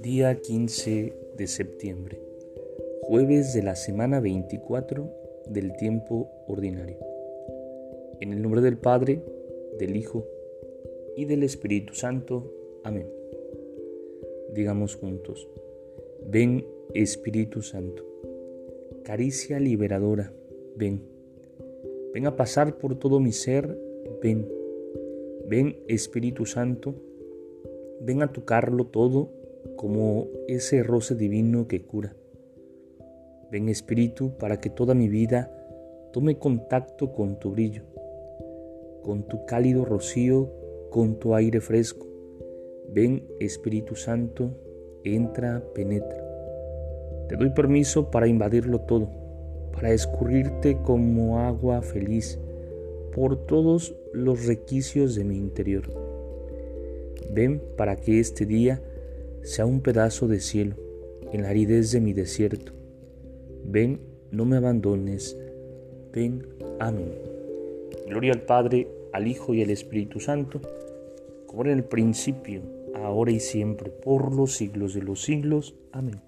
Día 15 de septiembre, jueves de la semana 24 del tiempo ordinario. En el nombre del Padre, del Hijo y del Espíritu Santo. Amén. Digamos juntos, ven Espíritu Santo, caricia liberadora, ven. Ven a pasar por todo mi ser, ven. Ven Espíritu Santo, ven a tocarlo todo como ese roce divino que cura. Ven Espíritu para que toda mi vida tome contacto con tu brillo, con tu cálido rocío, con tu aire fresco. Ven Espíritu Santo, entra, penetra. Te doy permiso para invadirlo todo, para escurrirte como agua feliz por todos los requicios de mi interior. Ven para que este día sea un pedazo de cielo en la aridez de mi desierto. Ven, no me abandones. Ven, amén. Gloria al Padre, al Hijo y al Espíritu Santo, como en el principio, ahora y siempre, por los siglos de los siglos. Amén.